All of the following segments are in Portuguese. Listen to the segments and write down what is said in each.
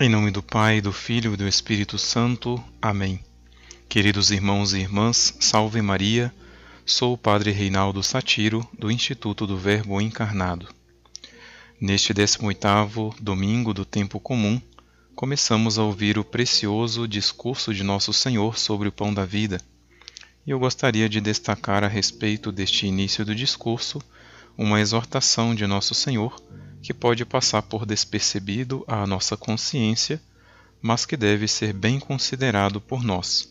Em nome do Pai, do Filho e do Espírito Santo. Amém. Queridos irmãos e irmãs, salve Maria. Sou o Padre Reinaldo Satiro, do Instituto do Verbo Encarnado. Neste 18º domingo do tempo comum, começamos a ouvir o precioso discurso de nosso Senhor sobre o pão da vida. E eu gostaria de destacar a respeito deste início do discurso uma exortação de nosso Senhor que pode passar por despercebido à nossa consciência, mas que deve ser bem considerado por nós.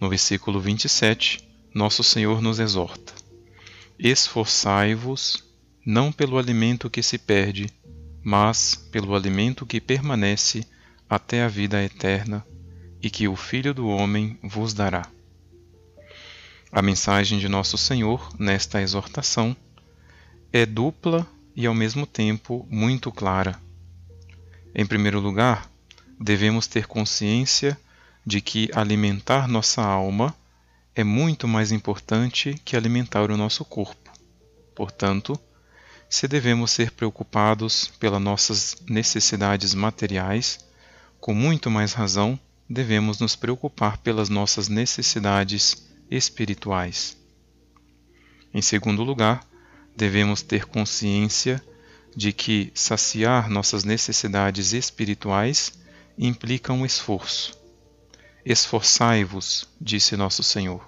No versículo 27, nosso Senhor nos exorta: Esforçai-vos não pelo alimento que se perde, mas pelo alimento que permanece até a vida eterna e que o Filho do Homem vos dará. A mensagem de Nosso Senhor nesta exortação é dupla e ao mesmo tempo muito clara. Em primeiro lugar, devemos ter consciência de que alimentar nossa alma é muito mais importante que alimentar o nosso corpo. Portanto, se devemos ser preocupados pelas nossas necessidades materiais, com muito mais razão devemos nos preocupar pelas nossas necessidades espirituais. Em segundo lugar, devemos ter consciência de que saciar nossas necessidades espirituais implica um esforço. Esforçai-vos, disse nosso Senhor,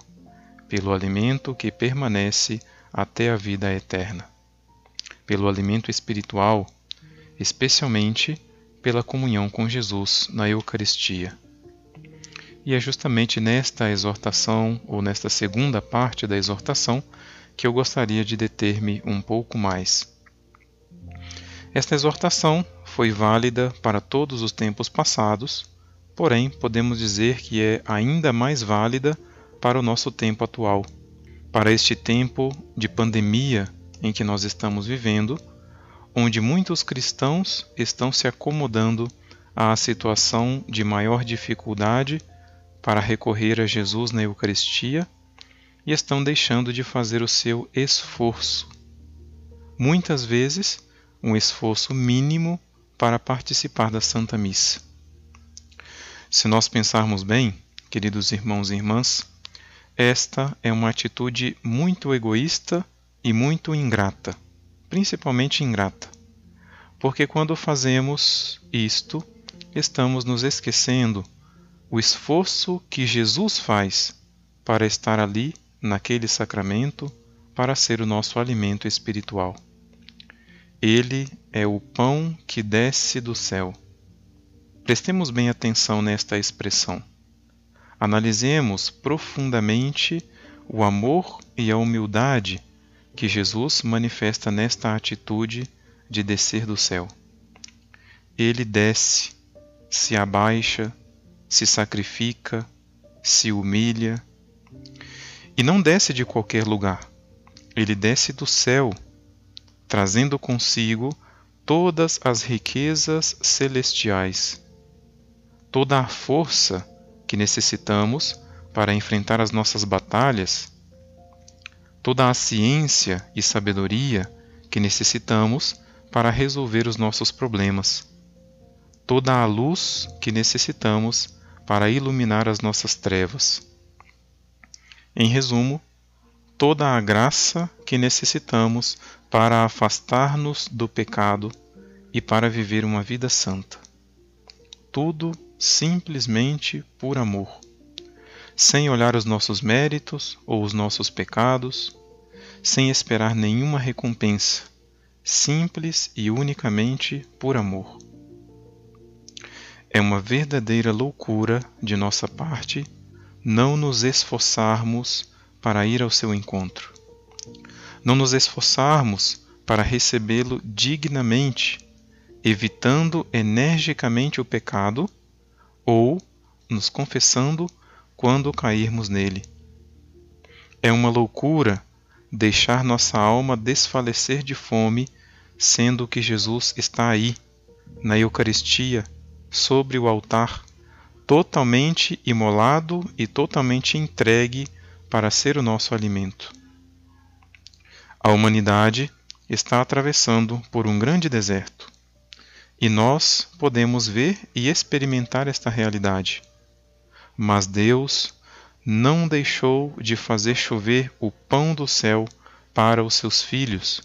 pelo alimento que permanece até a vida eterna. Pelo alimento espiritual, especialmente pela comunhão com Jesus na Eucaristia. E é justamente nesta exortação, ou nesta segunda parte da exortação, que eu gostaria de deter-me um pouco mais. Esta exortação foi válida para todos os tempos passados, porém podemos dizer que é ainda mais válida para o nosso tempo atual, para este tempo de pandemia em que nós estamos vivendo, onde muitos cristãos estão se acomodando à situação de maior dificuldade para recorrer a Jesus na Eucaristia e estão deixando de fazer o seu esforço. Muitas vezes, um esforço mínimo para participar da Santa Missa. Se nós pensarmos bem, queridos irmãos e irmãs, esta é uma atitude muito egoísta e muito ingrata, principalmente ingrata, porque quando fazemos isto, estamos nos esquecendo o esforço que Jesus faz para estar ali naquele sacramento para ser o nosso alimento espiritual. Ele é o pão que desce do céu. Prestemos bem atenção nesta expressão. Analisemos profundamente o amor e a humildade que Jesus manifesta nesta atitude de descer do céu. Ele desce, se abaixa, se sacrifica, se humilha, e não desce de qualquer lugar. Ele desce do céu, trazendo consigo todas as riquezas celestiais, toda a força que necessitamos para enfrentar as nossas batalhas, toda a ciência e sabedoria que necessitamos para resolver os nossos problemas, toda a luz que necessitamos para iluminar as nossas trevas. Em resumo, toda a graça que necessitamos para afastar-nos do pecado e para viver uma vida santa. Tudo simplesmente por amor, sem olhar os nossos méritos ou os nossos pecados, sem esperar nenhuma recompensa, simples e unicamente por amor. É uma verdadeira loucura de nossa parte não nos esforçarmos para ir ao seu encontro, não nos esforçarmos para recebê-lo dignamente, evitando energicamente o pecado ou nos confessando quando cairmos nele. É uma loucura deixar nossa alma desfalecer de fome, sendo que Jesus está aí, na Eucaristia, sobre o altar, totalmente imolado e totalmente entregue para ser o nosso alimento. A humanidade está atravessando por um grande deserto e nós podemos ver e experimentar esta realidade. Mas Deus não deixou de fazer chover o pão do céu para os seus filhos.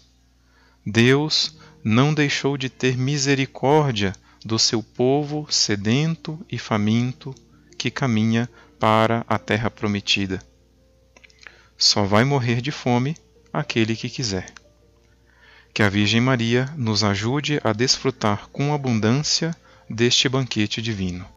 Deus não deixou de ter misericórdia do seu povo sedento e faminto que caminha para a terra prometida. Só vai morrer de fome aquele que quiser. Que a Virgem Maria nos ajude a desfrutar com abundância deste banquete divino.